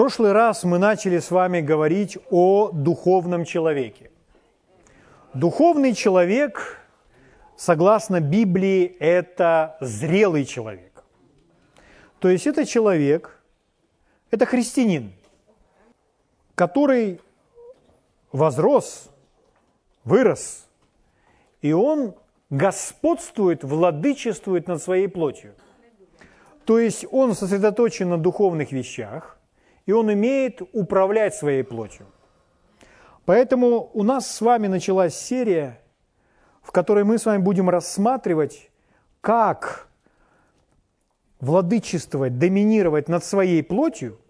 прошлый раз мы начали с вами говорить о духовном человеке. Духовный человек, согласно Библии, это зрелый человек. То есть это человек, это христианин, который возрос, вырос, и он господствует, владычествует над своей плотью. То есть он сосредоточен на духовных вещах, и он умеет управлять своей плотью. Поэтому у нас с вами началась серия, в которой мы с вами будем рассматривать, как владычествовать, доминировать над своей плотью,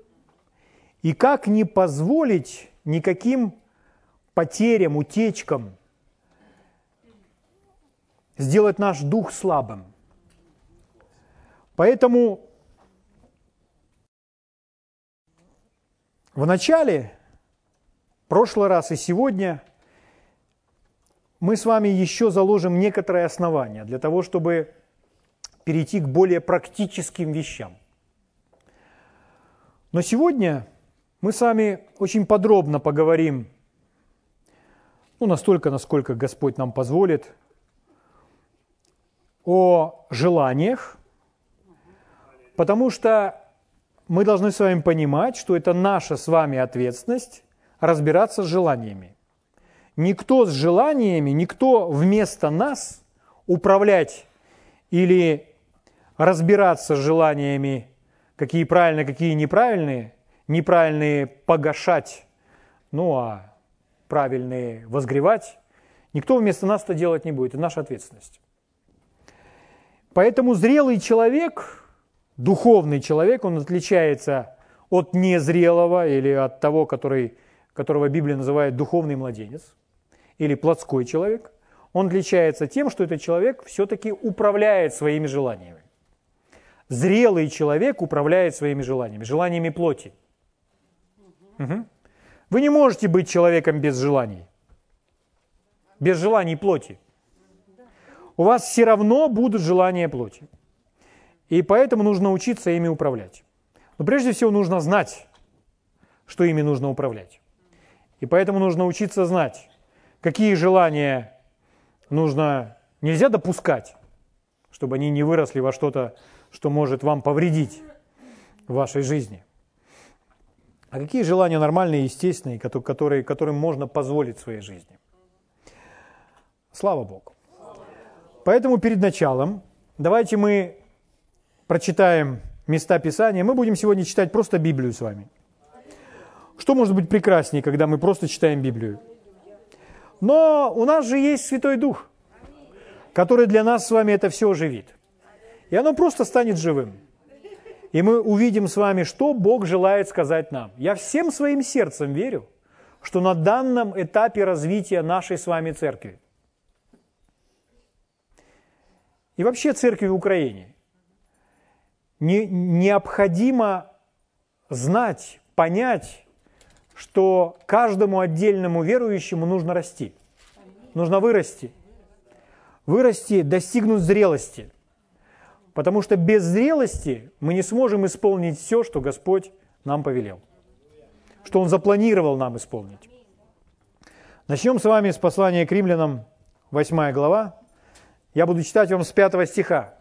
и как не позволить никаким потерям, утечкам сделать наш дух слабым. Поэтому в начале, прошлый раз и сегодня, мы с вами еще заложим некоторые основания для того, чтобы перейти к более практическим вещам. Но сегодня мы с вами очень подробно поговорим, ну, настолько, насколько Господь нам позволит, о желаниях, потому что мы должны с вами понимать, что это наша с вами ответственность разбираться с желаниями. Никто с желаниями, никто вместо нас управлять или разбираться с желаниями, какие правильные, какие неправильные, неправильные погашать, ну а правильные возгревать, никто вместо нас это делать не будет, это наша ответственность. Поэтому зрелый человек, духовный человек, он отличается от незрелого или от того, который, которого Библия называет духовный младенец, или плотской человек. Он отличается тем, что этот человек все-таки управляет своими желаниями. Зрелый человек управляет своими желаниями, желаниями плоти. Угу. Вы не можете быть человеком без желаний, без желаний плоти у вас все равно будут желания плоти. И поэтому нужно учиться ими управлять. Но прежде всего нужно знать, что ими нужно управлять. И поэтому нужно учиться знать, какие желания нужно, нельзя допускать, чтобы они не выросли во что-то, что может вам повредить в вашей жизни. А какие желания нормальные, естественные, которые, которым можно позволить в своей жизни. Слава Богу. Поэтому перед началом давайте мы прочитаем места Писания. Мы будем сегодня читать просто Библию с вами. Что может быть прекраснее, когда мы просто читаем Библию? Но у нас же есть Святой Дух, который для нас с вами это все оживит. И оно просто станет живым. И мы увидим с вами, что Бог желает сказать нам. Я всем своим сердцем верю, что на данном этапе развития нашей с вами церкви – и вообще церкви в Украине. Не, необходимо знать, понять, что каждому отдельному верующему нужно расти. Нужно вырасти. Вырасти, достигнуть зрелости. Потому что без зрелости мы не сможем исполнить все, что Господь нам повелел. Что Он запланировал нам исполнить. Начнем с вами с послания к римлянам, 8 глава, я буду читать вам с пятого стиха.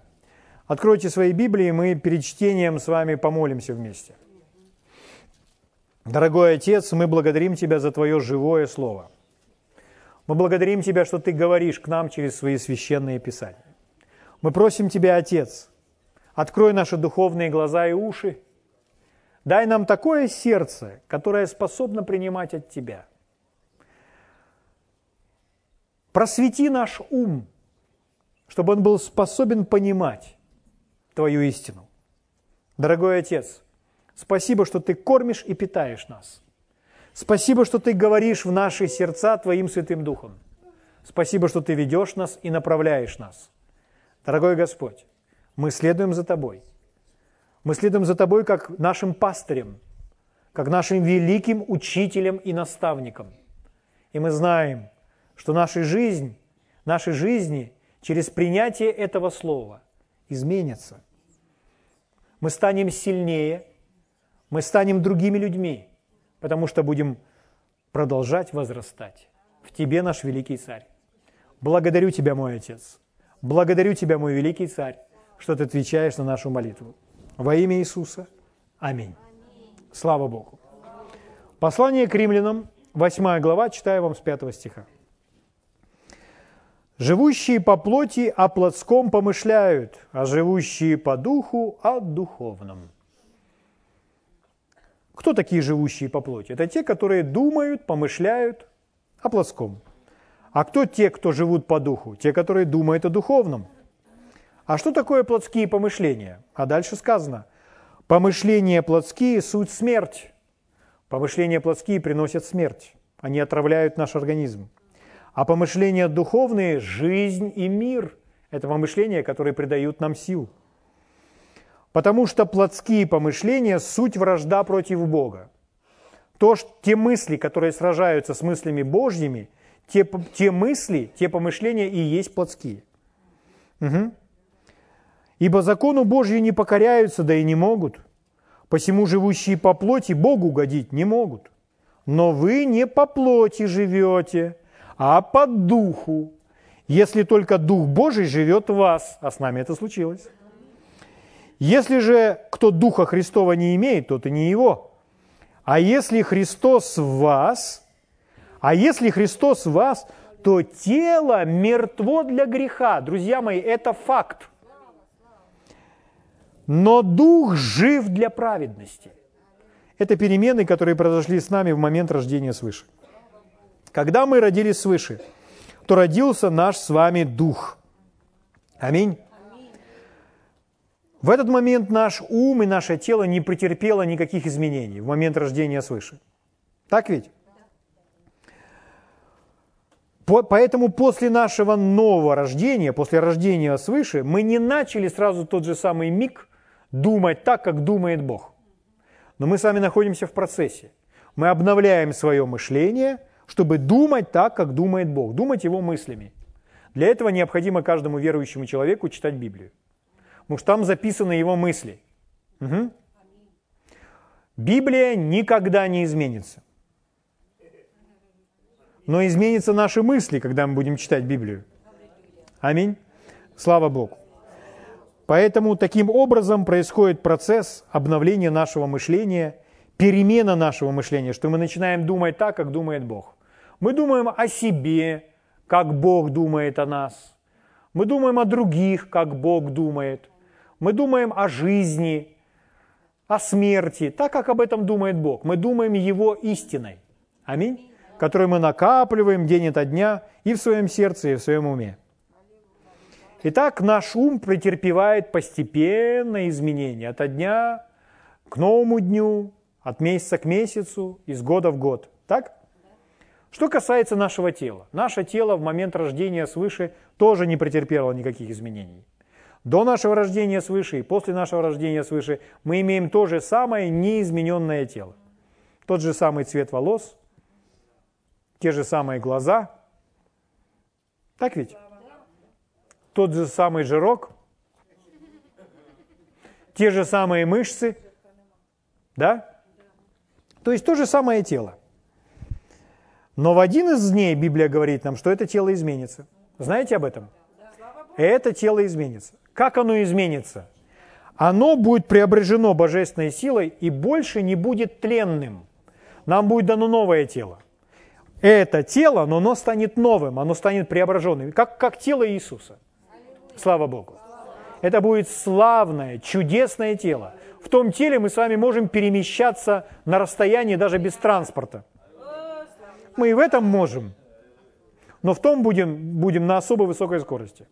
Откройте свои Библии, мы перед чтением с вами помолимся вместе. Дорогой Отец, мы благодарим Тебя за Твое живое Слово. Мы благодарим Тебя, что Ты говоришь к нам через свои священные Писания. Мы просим Тебя, Отец, открой наши духовные глаза и уши. Дай нам такое сердце, которое способно принимать от Тебя. Просвети наш ум – чтобы он был способен понимать Твою истину. Дорогой Отец, спасибо, что Ты кормишь и питаешь нас. Спасибо, что Ты говоришь в наши сердца Твоим Святым Духом. Спасибо, что Ты ведешь нас и направляешь нас. Дорогой Господь, мы следуем за Тобой. Мы следуем за Тобой как нашим пастырем, как нашим великим учителем и наставником. И мы знаем, что наша жизнь, наши жизни – через принятие этого слова изменится. Мы станем сильнее, Мы станем другими людьми, потому что будем продолжать возрастать. В Тебе наш великий царь. Благодарю Тебя, мой Отец. Благодарю Тебя, мой великий царь, что Ты отвечаешь на нашу молитву. Во имя Иисуса. Аминь. Слава Богу. Послание к римлянам, 8 глава, читаю вам с 5 стиха. Живущие по плоти о плотском помышляют, а живущие по духу о духовном. Кто такие живущие по плоти? Это те, которые думают, помышляют о плотском. А кто те, кто живут по духу? Те, которые думают о духовном. А что такое плотские помышления? А дальше сказано, помышления плотские – суть смерть. Помышления плотские приносят смерть. Они отравляют наш организм. А помышления духовные – жизнь и мир. Это помышления, которые придают нам сил. Потому что плотские помышления – суть вражда против Бога. То, что, те мысли, которые сражаются с мыслями Божьими, те, те мысли, те помышления и есть плотские. Угу. Ибо закону Божью не покоряются, да и не могут. Посему живущие по плоти Богу угодить не могут. Но вы не по плоти живете, а по духу, если только Дух Божий живет в вас. А с нами это случилось. Если же кто Духа Христова не имеет, тот и не его. А если Христос в вас, а если Христос в вас, то тело мертво для греха. Друзья мои, это факт. Но Дух жив для праведности. Это перемены, которые произошли с нами в момент рождения свыше. Когда мы родились свыше, то родился наш с вами Дух. Аминь. В этот момент наш ум и наше тело не претерпело никаких изменений в момент рождения свыше. Так ведь? Поэтому после нашего нового рождения, после рождения свыше, мы не начали сразу тот же самый миг думать так, как думает Бог. Но мы сами находимся в процессе. Мы обновляем свое мышление, чтобы думать так, как думает Бог, думать Его мыслями. Для этого необходимо каждому верующему человеку читать Библию. Потому что там записаны его мысли. Угу. Библия никогда не изменится. Но изменятся наши мысли, когда мы будем читать Библию. Аминь. Слава Богу. Поэтому таким образом происходит процесс обновления нашего мышления, перемена нашего мышления, что мы начинаем думать так, как думает Бог. Мы думаем о себе, как Бог думает о нас. Мы думаем о других, как Бог думает. Мы думаем о жизни, о смерти, так, как об этом думает Бог. Мы думаем Его истиной. Аминь. Которую мы накапливаем день ото дня и в своем сердце, и в своем уме. Итак, наш ум претерпевает постепенное изменение от дня к новому дню, от месяца к месяцу, из года в год. Так? Что касается нашего тела. Наше тело в момент рождения свыше тоже не претерпело никаких изменений. До нашего рождения свыше и после нашего рождения свыше мы имеем то же самое неизмененное тело. Тот же самый цвет волос, те же самые глаза. Так ведь? тот же самый жирок, те же самые мышцы, да? То есть то же самое тело. Но в один из дней Библия говорит нам, что это тело изменится. Знаете об этом? Это тело изменится. Как оно изменится? Оно будет преображено божественной силой и больше не будет тленным. Нам будет дано новое тело. Это тело, но оно станет новым, оно станет преображенным, как, как тело Иисуса. Слава Богу. Это будет славное, чудесное тело. В том теле мы с вами можем перемещаться на расстоянии даже без транспорта. Мы и в этом можем. Но в том будем, будем на особо высокой скорости.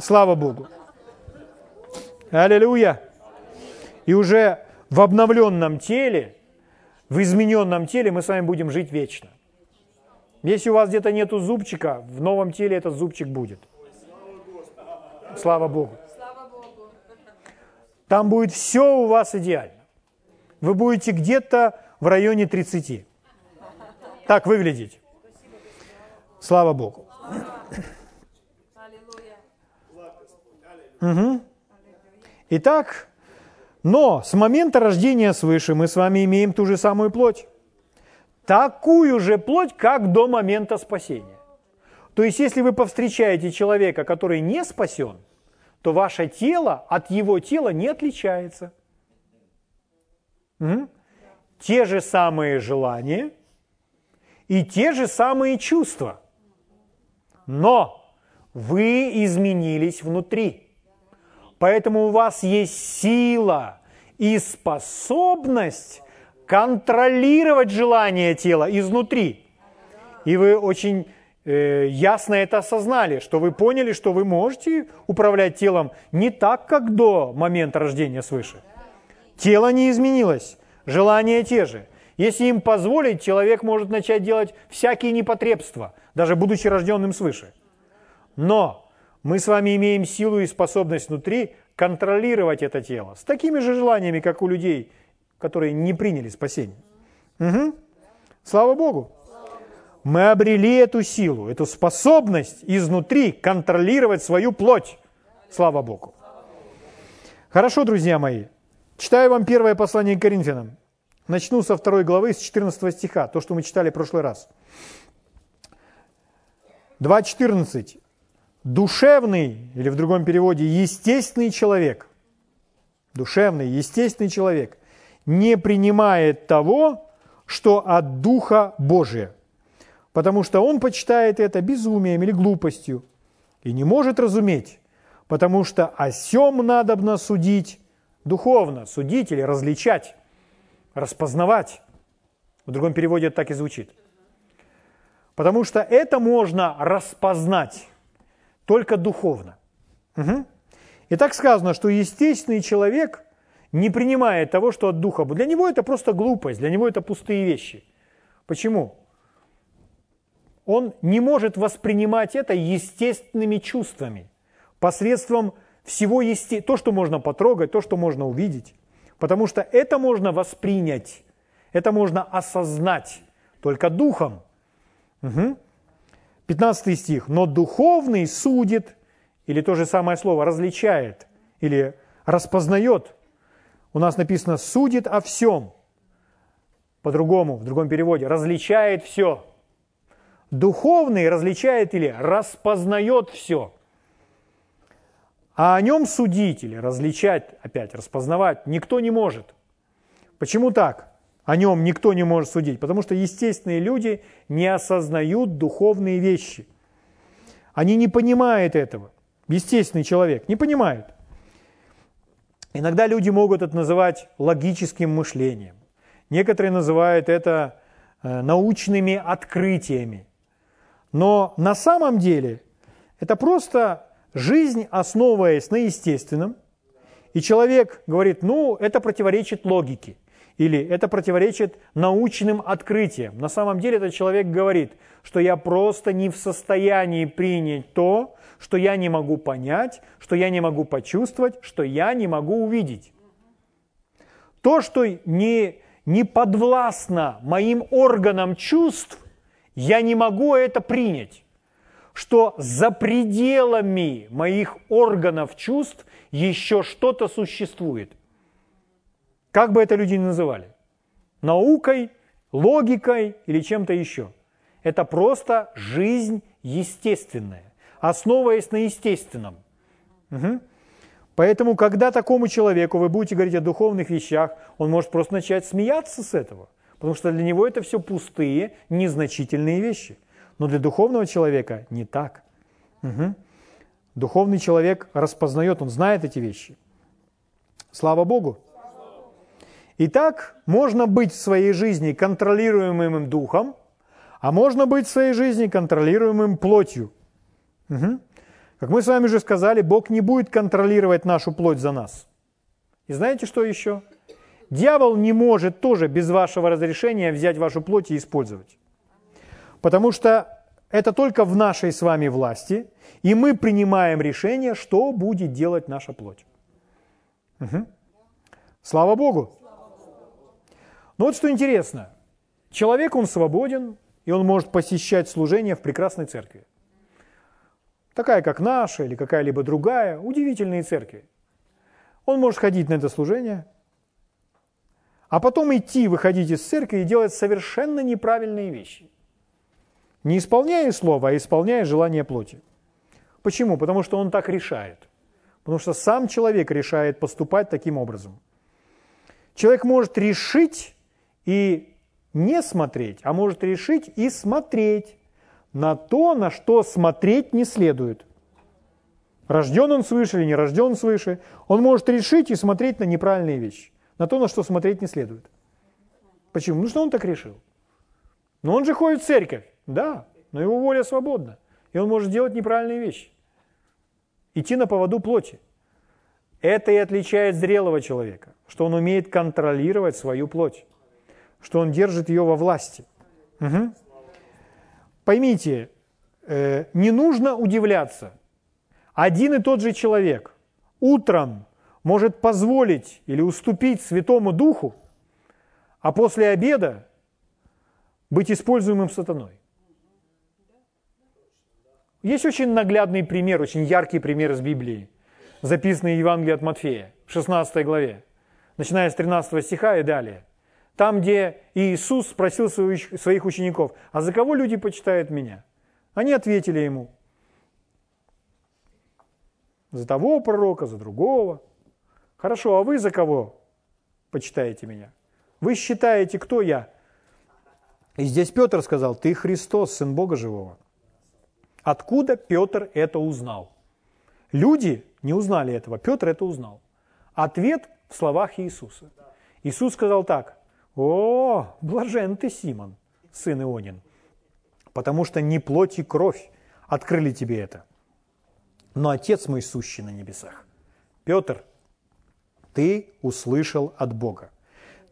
Слава Богу. Аллилуйя. И уже в обновленном теле, в измененном теле мы с вами будем жить вечно. Если у вас где-то нету зубчика, в новом теле этот зубчик будет – Слава Богу. Там будет все у вас идеально. Вы будете где-то в районе 30. Так выглядеть. Слава Богу. Угу. Итак, Но с момента рождения свыше мы с вами имеем ту же самую плоть. Такую же плоть, как до момента спасения. То есть, если вы повстречаете человека, который не спасен, то ваше тело от его тела не отличается. Угу. Те же самые желания и те же самые чувства. Но вы изменились внутри. Поэтому у вас есть сила и способность контролировать желание тела изнутри. И вы очень э, ясно это осознали, что вы поняли, что вы можете управлять телом не так, как до момента рождения свыше. Тело не изменилось, желания те же. Если им позволить, человек может начать делать всякие непотребства, даже будучи рожденным свыше. Но мы с вами имеем силу и способность внутри контролировать это тело с такими же желаниями, как у людей, которые не приняли спасение. Угу. Слава Богу! Мы обрели эту силу, эту способность изнутри контролировать свою плоть. Слава Богу! Хорошо, друзья мои. Читаю вам первое послание к Коринфянам. Начну со второй главы, с 14 стиха, то, что мы читали в прошлый раз. 2.14 душевный, или в другом переводе, естественный человек, душевный, естественный человек, не принимает того, что от Духа Божия, потому что он почитает это безумием или глупостью и не может разуметь, потому что о сем надобно судить духовно, судить или различать, распознавать. В другом переводе это так и звучит. Потому что это можно распознать только духовно. Угу. И так сказано, что естественный человек не принимает того, что от духа. Для него это просто глупость, для него это пустые вещи. Почему? Он не может воспринимать это естественными чувствами, посредством всего есте... то, что можно потрогать, то, что можно увидеть. Потому что это можно воспринять, это можно осознать только духом. Угу. 15 стих. «Но духовный судит, или то же самое слово, различает, или распознает. У нас написано «судит о всем». По-другому, в другом переводе, различает все. Духовный различает или распознает все. А о нем судить или различать, опять распознавать, никто не может. Почему так? О нем никто не может судить, потому что естественные люди не осознают духовные вещи. Они не понимают этого. Естественный человек не понимает. Иногда люди могут это называть логическим мышлением. Некоторые называют это э, научными открытиями. Но на самом деле это просто жизнь, основываясь на естественном. И человек говорит, ну, это противоречит логике или это противоречит научным открытиям. На самом деле этот человек говорит, что я просто не в состоянии принять то, что я не могу понять, что я не могу почувствовать, что я не могу увидеть. То, что не, не подвластно моим органам чувств, я не могу это принять. Что за пределами моих органов чувств еще что-то существует – как бы это люди ни называли. Наукой, логикой или чем-то еще. Это просто жизнь естественная, основываясь на естественном. Угу. Поэтому, когда такому человеку вы будете говорить о духовных вещах, он может просто начать смеяться с этого, потому что для него это все пустые, незначительные вещи. Но для духовного человека не так. Угу. Духовный человек распознает, он знает эти вещи. Слава Богу! Итак, можно быть в своей жизни контролируемым духом, а можно быть в своей жизни контролируемым плотью. Угу. Как мы с вами уже сказали, Бог не будет контролировать нашу плоть за нас. И знаете, что еще? Дьявол не может тоже без вашего разрешения взять вашу плоть и использовать. Потому что это только в нашей с вами власти, и мы принимаем решение, что будет делать наша плоть. Угу. Слава Богу! Но вот что интересно. Человек, он свободен, и он может посещать служение в прекрасной церкви. Такая, как наша или какая-либо другая, удивительные церкви. Он может ходить на это служение, а потом идти, выходить из церкви и делать совершенно неправильные вещи. Не исполняя слова, а исполняя желание плоти. Почему? Потому что он так решает. Потому что сам человек решает поступать таким образом. Человек может решить и не смотреть, а может решить и смотреть на то, на что смотреть не следует. Рожден он свыше или не рожден свыше, он может решить и смотреть на неправильные вещи, на то, на что смотреть не следует. Почему? Ну что он так решил. Но он же ходит в церковь, да, но его воля свободна, и он может делать неправильные вещи. Идти на поводу плоти. Это и отличает зрелого человека, что он умеет контролировать свою плоть, что он держит ее во власти. Угу. Поймите, э, не нужно удивляться. Один и тот же человек утром может позволить или уступить Святому Духу, а после обеда быть используемым сатаной. Есть очень наглядный пример, очень яркий пример из Библии, записанный в Евангелии от Матфея, в 16 главе, начиная с 13 стиха и далее – там, где Иисус спросил своих учеников, а за кого люди почитают меня? Они ответили ему, за того пророка, за другого. Хорошо, а вы за кого почитаете меня? Вы считаете, кто я? И здесь Петр сказал, ты Христос, Сын Бога Живого. Откуда Петр это узнал? Люди не узнали этого, Петр это узнал. Ответ в словах Иисуса. Иисус сказал так, о, блажен ты, Симон, сын Ионин, потому что не плоть и кровь открыли тебе это, но Отец мой сущий на небесах. Петр, ты услышал от Бога.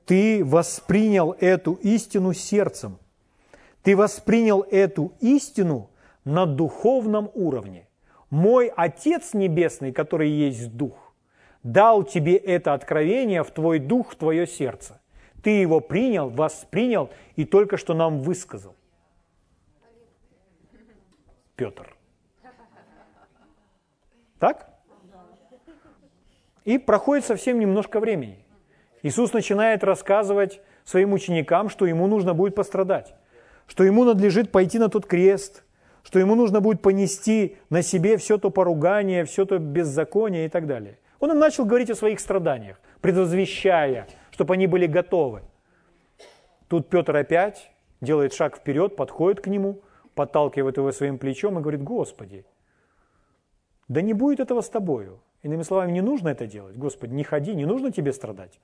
Ты воспринял эту истину сердцем. Ты воспринял эту истину на духовном уровне. Мой Отец Небесный, который есть Дух, дал тебе это откровение в твой дух, в твое сердце. Ты его принял, воспринял и только что нам высказал. Петр. Так? И проходит совсем немножко времени. Иисус начинает рассказывать своим ученикам, что ему нужно будет пострадать, что ему надлежит пойти на тот крест, что ему нужно будет понести на себе все то поругание, все то беззаконие и так далее. Он им начал говорить о своих страданиях, предвозвещая – чтобы они были готовы. Тут Петр опять делает шаг вперед, подходит к нему, подталкивает его своим плечом и говорит, Господи, да не будет этого с тобою. Иными словами, не нужно это делать. Господи, не ходи, не нужно тебе страдать.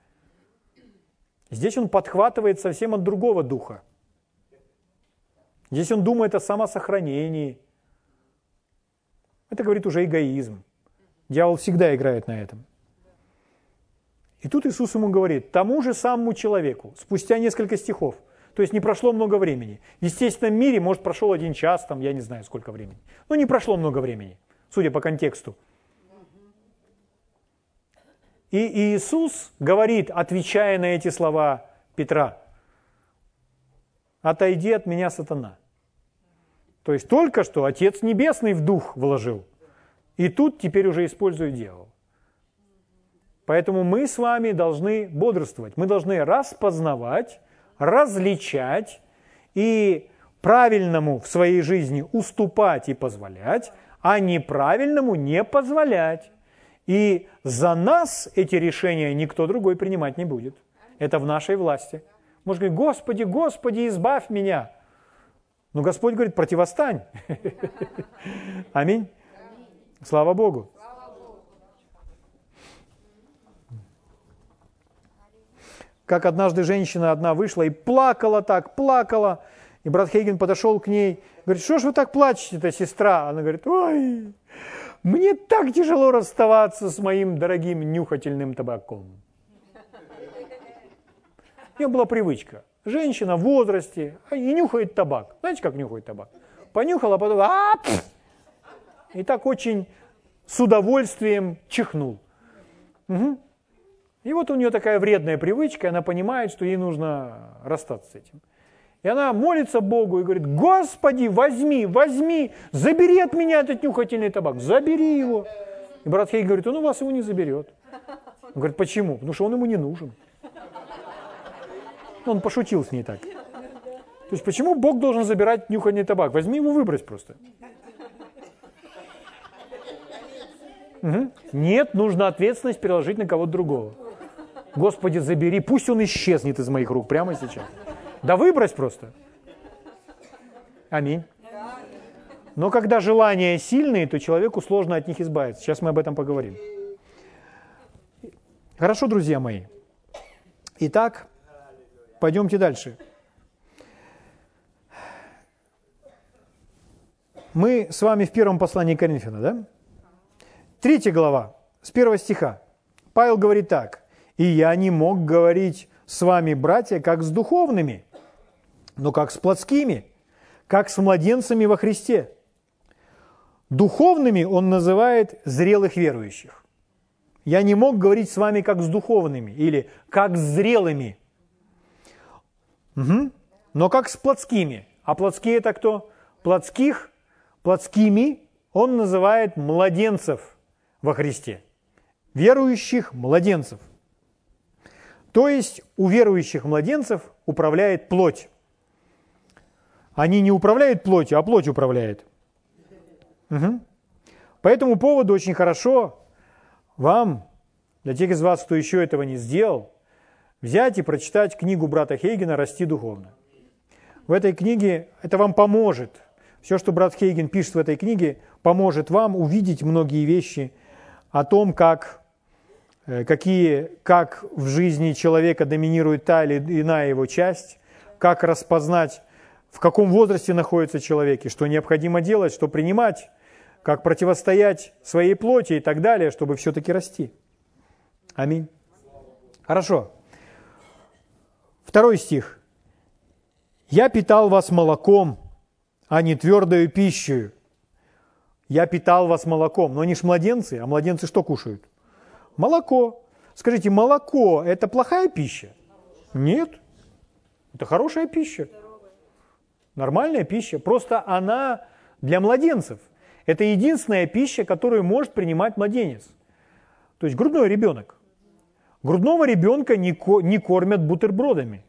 Здесь он подхватывает совсем от другого духа. Здесь он думает о самосохранении. Это говорит уже эгоизм. Дьявол всегда играет на этом. И тут Иисус ему говорит, тому же самому человеку, спустя несколько стихов, то есть не прошло много времени. В естественном мире, может, прошел один час, там, я не знаю, сколько времени. Но не прошло много времени, судя по контексту. И Иисус говорит, отвечая на эти слова Петра, «Отойди от меня, сатана». То есть только что Отец Небесный в дух вложил, и тут теперь уже использует дьявол. Поэтому мы с вами должны бодрствовать, мы должны распознавать, различать и правильному в своей жизни уступать и позволять, а неправильному не позволять. И за нас эти решения никто другой принимать не будет. Это в нашей власти. Может говорить, Господи, Господи, избавь меня. Но Господь говорит, противостань. Аминь. Слава Богу. как однажды женщина одна вышла и плакала так, плакала. И брат Хейген подошел к ней, говорит, что ж вы так плачете-то, сестра? Она говорит, ой, мне так тяжело расставаться с моим дорогим нюхательным табаком. У нее была привычка. Женщина в возрасте а, и нюхает табак. Знаете, как нюхает табак? Понюхала, а потом а, и так очень с удовольствием чихнул. Угу. И вот у нее такая вредная привычка, она понимает, что ей нужно расстаться с этим. И она молится Богу и говорит, Господи, возьми, возьми, забери от меня этот нюхательный табак, забери его. И брат Хей говорит, он у вас его не заберет. Он говорит, почему? Потому что он ему не нужен. Он пошутил с ней так. То есть почему Бог должен забирать нюханный табак? Возьми его, выбрось просто. Угу. Нет, нужно ответственность переложить на кого-то другого. Господи, забери, пусть он исчезнет из моих рук прямо сейчас. Да выбрось просто. Аминь. Но когда желания сильные, то человеку сложно от них избавиться. Сейчас мы об этом поговорим. Хорошо, друзья мои. Итак, пойдемте дальше. Мы с вами в первом послании Коринфяна, да? Третья глава, с первого стиха. Павел говорит так. «И я не мог говорить с вами, братья, как с духовными, но как с плотскими, как с младенцами во Христе». Духовными он называет зрелых верующих. Я не мог говорить с вами как с духовными или как с зрелыми, угу. но как с плотскими. А плотские это кто? Плотских плотскими он называет младенцев во Христе. Верующих младенцев. То есть у верующих младенцев управляет плоть. Они не управляют плотью, а плоть управляет. Угу. По этому поводу очень хорошо вам, для тех из вас, кто еще этого не сделал, взять и прочитать книгу брата Хейгена «Расти духовно». В этой книге это вам поможет – все, что брат Хейген пишет в этой книге, поможет вам увидеть многие вещи о том, как, э, какие, как в жизни человека доминирует та или иная его часть, как распознать, в каком возрасте находится человек, и что необходимо делать, что принимать, как противостоять своей плоти и так далее, чтобы все-таки расти. Аминь. Хорошо. Второй стих. «Я питал вас молоком, а не твердою пищей. Я питал вас молоком. Но они ж младенцы, а младенцы что кушают? Молоко. Скажите, молоко – это плохая пища? Нет. Это хорошая пища. Нормальная пища. Просто она для младенцев. Это единственная пища, которую может принимать младенец. То есть грудной ребенок. Грудного ребенка не, не кормят бутербродами.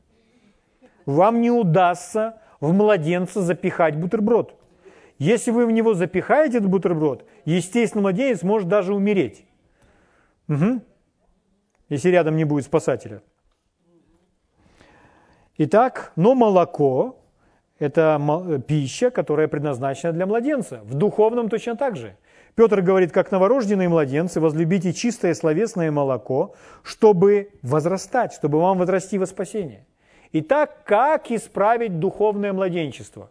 Вам не удастся в младенца запихать бутерброд. Если вы в него запихаете этот бутерброд, естественно, младенец может даже умереть. Угу. Если рядом не будет спасателя. Итак, но молоко – это пища, которая предназначена для младенца. В духовном точно так же. Петр говорит, как новорожденные младенцы, возлюбите чистое словесное молоко, чтобы возрастать, чтобы вам возрасти во спасение. Итак, как исправить духовное младенчество?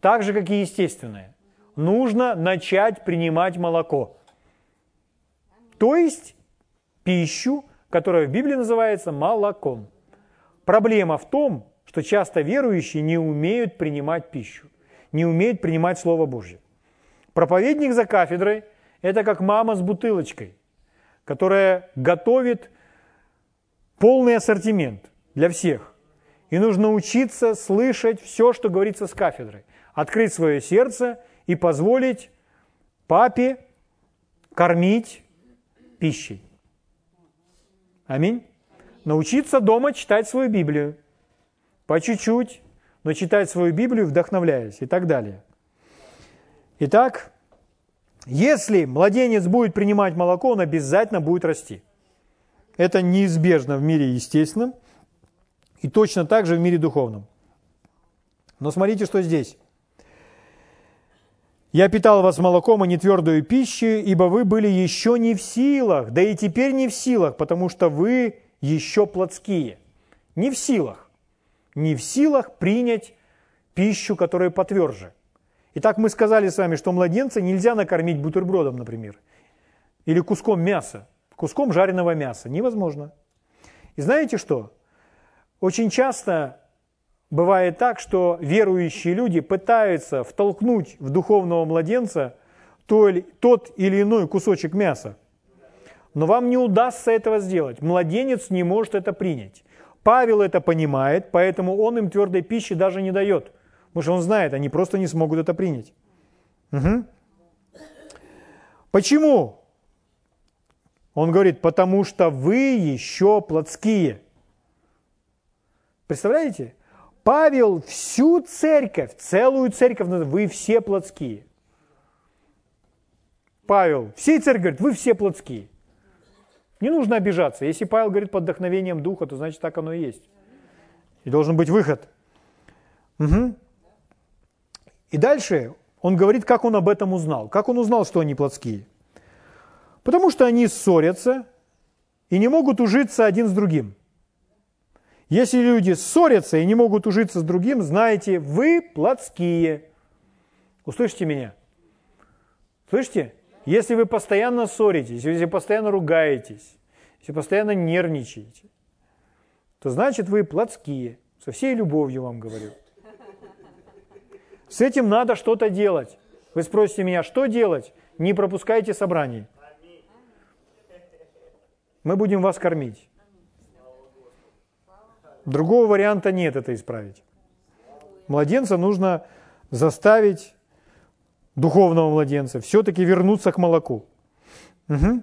Так же, как и естественное. Нужно начать принимать молоко. То есть пищу, которая в Библии называется молоком. Проблема в том, что часто верующие не умеют принимать пищу, не умеют принимать Слово Божье. Проповедник за кафедрой – это как мама с бутылочкой, которая готовит полный ассортимент для всех – и нужно учиться слышать все, что говорится с кафедры. Открыть свое сердце и позволить папе кормить пищей. Аминь. Научиться дома читать свою Библию. По чуть-чуть, но читать свою Библию, вдохновляясь и так далее. Итак, если младенец будет принимать молоко, он обязательно будет расти. Это неизбежно в мире естественном – и точно так же в мире духовном. Но смотрите, что здесь. «Я питал вас молоком, а не твердую пищей, ибо вы были еще не в силах, да и теперь не в силах, потому что вы еще плотские». Не в силах. Не в силах принять пищу, которая потверже. Итак, мы сказали с вами, что младенца нельзя накормить бутербродом, например, или куском мяса, куском жареного мяса. Невозможно. И знаете что? Очень часто бывает так, что верующие люди пытаются втолкнуть в духовного младенца тот или иной кусочек мяса. Но вам не удастся этого сделать. Младенец не может это принять. Павел это понимает, поэтому он им твердой пищи даже не дает. Потому что он знает, они просто не смогут это принять. Угу. Почему? Он говорит, потому что вы еще плотские – Представляете? Павел всю церковь, целую церковь, вы все плотские. Павел, всей церковь говорит, вы все плотские. Не нужно обижаться. Если Павел говорит под вдохновением Духа, то значит так оно и есть. И должен быть выход. Угу. И дальше он говорит, как он об этом узнал. Как он узнал, что они плотские? Потому что они ссорятся и не могут ужиться один с другим. Если люди ссорятся и не могут ужиться с другим, знаете, вы плотские. Услышите меня? Слышите? Если вы постоянно ссоритесь, если постоянно ругаетесь, если постоянно нервничаете, то значит вы плотские. Со всей любовью вам говорю. С этим надо что-то делать. Вы спросите меня, что делать? Не пропускайте собрание. Мы будем вас кормить. Другого варианта нет это исправить. Младенца нужно заставить, духовного младенца, все-таки вернуться к молоку. Угу.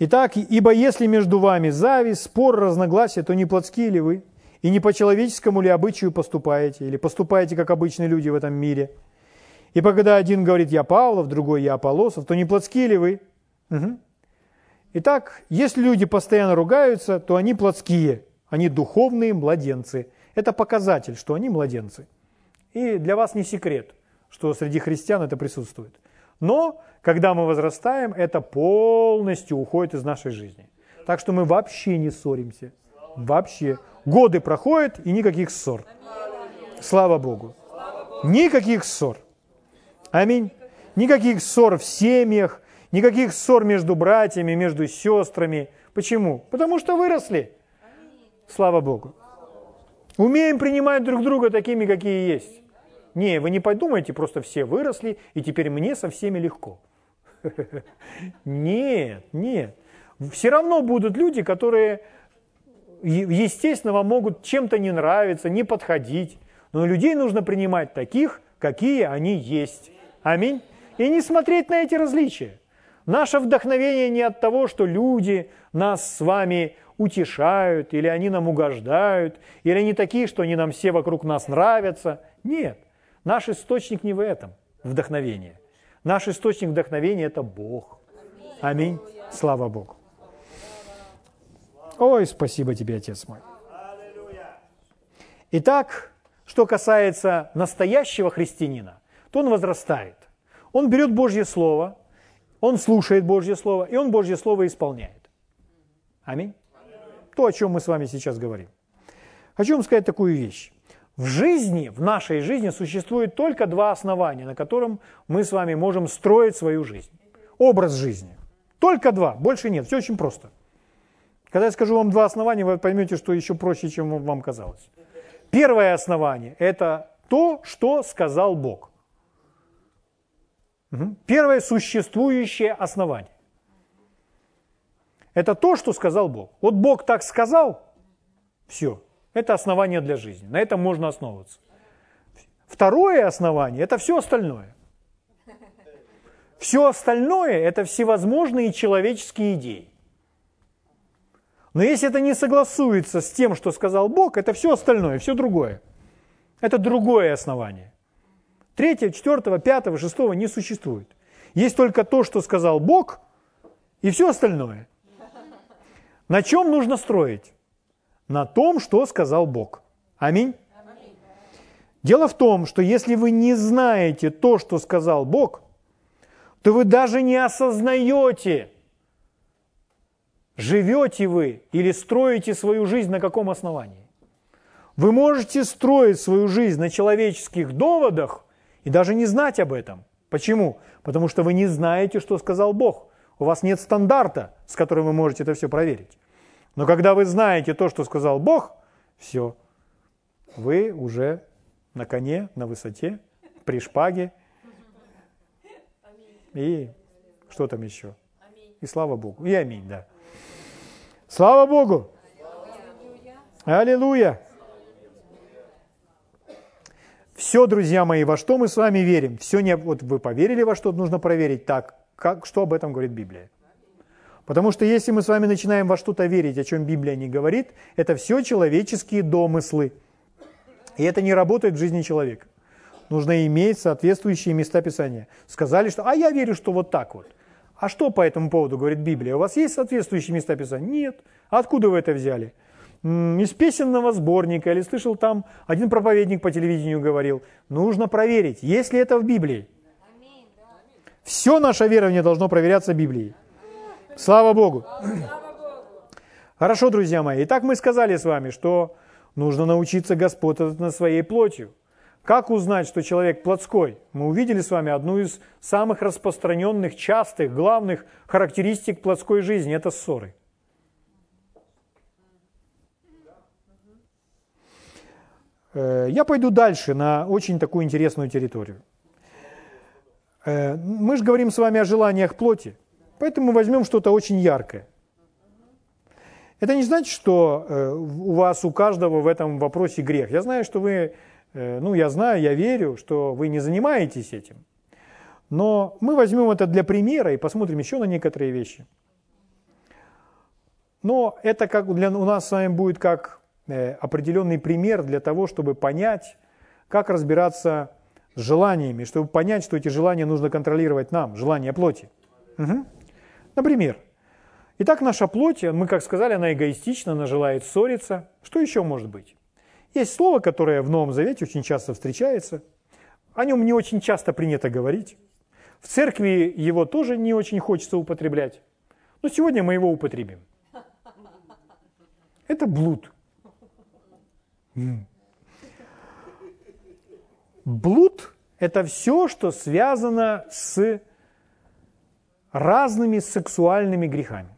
Итак, ибо если между вами зависть, спор, разногласия, то не плотские ли вы? И не по человеческому ли обычаю поступаете, или поступаете, как обычные люди в этом мире? И когда один говорит «я Павлов», другой «я Аполосов», то не плотские ли вы? Угу. Итак, если люди постоянно ругаются, то они плотские, они духовные младенцы. Это показатель, что они младенцы. И для вас не секрет, что среди христиан это присутствует. Но, когда мы возрастаем, это полностью уходит из нашей жизни. Так что мы вообще не ссоримся. Вообще. Годы проходят, и никаких ссор. Слава Богу. Никаких ссор. Аминь. Никаких ссор в семьях, никаких ссор между братьями, между сестрами. Почему? Потому что выросли. Слава Богу. Умеем принимать друг друга такими, какие есть. Не, вы не подумайте, просто все выросли, и теперь мне со всеми легко. Нет, нет. Все равно будут люди, которые естественно, вам могут чем-то не нравиться, не подходить. Но людей нужно принимать таких, какие они есть. Аминь. И не смотреть на эти различия. Наше вдохновение не от того, что люди нас с вами утешают, или они нам угождают, или они такие, что они нам все вокруг нас нравятся. Нет. Наш источник не в этом вдохновение. Наш источник вдохновения – это Бог. Аминь. Слава Богу. Ой, спасибо тебе, Отец мой. Итак, что касается настоящего христианина, то он возрастает. Он берет Божье Слово, он слушает Божье Слово, и он Божье Слово исполняет. Аминь. То, о чем мы с вами сейчас говорим. Хочу вам сказать такую вещь. В жизни, в нашей жизни существует только два основания, на котором мы с вами можем строить свою жизнь. Образ жизни. Только два, больше нет, все очень просто. Когда я скажу вам два основания, вы поймете, что еще проще, чем вам казалось. Первое основание – это то, что сказал Бог. Первое существующее основание. Это то, что сказал Бог. Вот Бог так сказал, все, это основание для жизни. На этом можно основываться. Второе основание – это все остальное. Все остальное – это всевозможные человеческие идеи. Но если это не согласуется с тем, что сказал Бог, это все остальное, все другое. Это другое основание. Третьего, четвертого, пятого, шестого не существует. Есть только то, что сказал Бог, и все остальное. На чем нужно строить? На том, что сказал Бог. Аминь. Дело в том, что если вы не знаете то, что сказал Бог, то вы даже не осознаете, живете вы или строите свою жизнь на каком основании? Вы можете строить свою жизнь на человеческих доводах и даже не знать об этом. Почему? Потому что вы не знаете, что сказал Бог. У вас нет стандарта, с которым вы можете это все проверить. Но когда вы знаете то, что сказал Бог, все, вы уже на коне, на высоте, при шпаге. И что там еще? И слава Богу. И аминь, да. Слава Богу! Аллилуйя! Все, друзья мои, во что мы с вами верим, все не, вот вы поверили во что нужно проверить, так, как, что об этом говорит Библия. Потому что если мы с вами начинаем во что-то верить, о чем Библия не говорит, это все человеческие домыслы. И это не работает в жизни человека. Нужно иметь соответствующие места Писания. Сказали, что «а я верю, что вот так вот». А что по этому поводу говорит Библия? У вас есть соответствующие места Писания? Нет. Откуда вы это взяли? Из песенного сборника или слышал там, один проповедник по телевидению говорил. Нужно проверить, есть ли это в Библии. Все наше верование должно проверяться Библией. Слава Богу. Хорошо, друзья мои. Итак, мы сказали с вами, что нужно научиться господствовать над своей плотью. Как узнать, что человек плотской? Мы увидели с вами одну из самых распространенных, частых, главных характеристик плотской жизни – это ссоры. Э, я пойду дальше на очень такую интересную территорию. Э, мы же говорим с вами о желаниях плоти, поэтому возьмем что-то очень яркое. Это не значит, что э, у вас, у каждого в этом вопросе грех. Я знаю, что вы, ну я знаю, я верю, что вы не занимаетесь этим. Но мы возьмем это для примера и посмотрим еще на некоторые вещи. Но это как для, у нас с вами будет как Э, определенный пример для того, чтобы понять, как разбираться с желаниями, чтобы понять, что эти желания нужно контролировать нам, желания плоти. Угу. Например, итак, наша плоть, мы, как сказали, она эгоистична, она желает ссориться. Что еще может быть? Есть слово, которое в Новом Завете очень часто встречается. О нем не очень часто принято говорить. В церкви его тоже не очень хочется употреблять. Но сегодня мы его употребим. Это блуд. Блуд – это все, что связано с разными сексуальными грехами.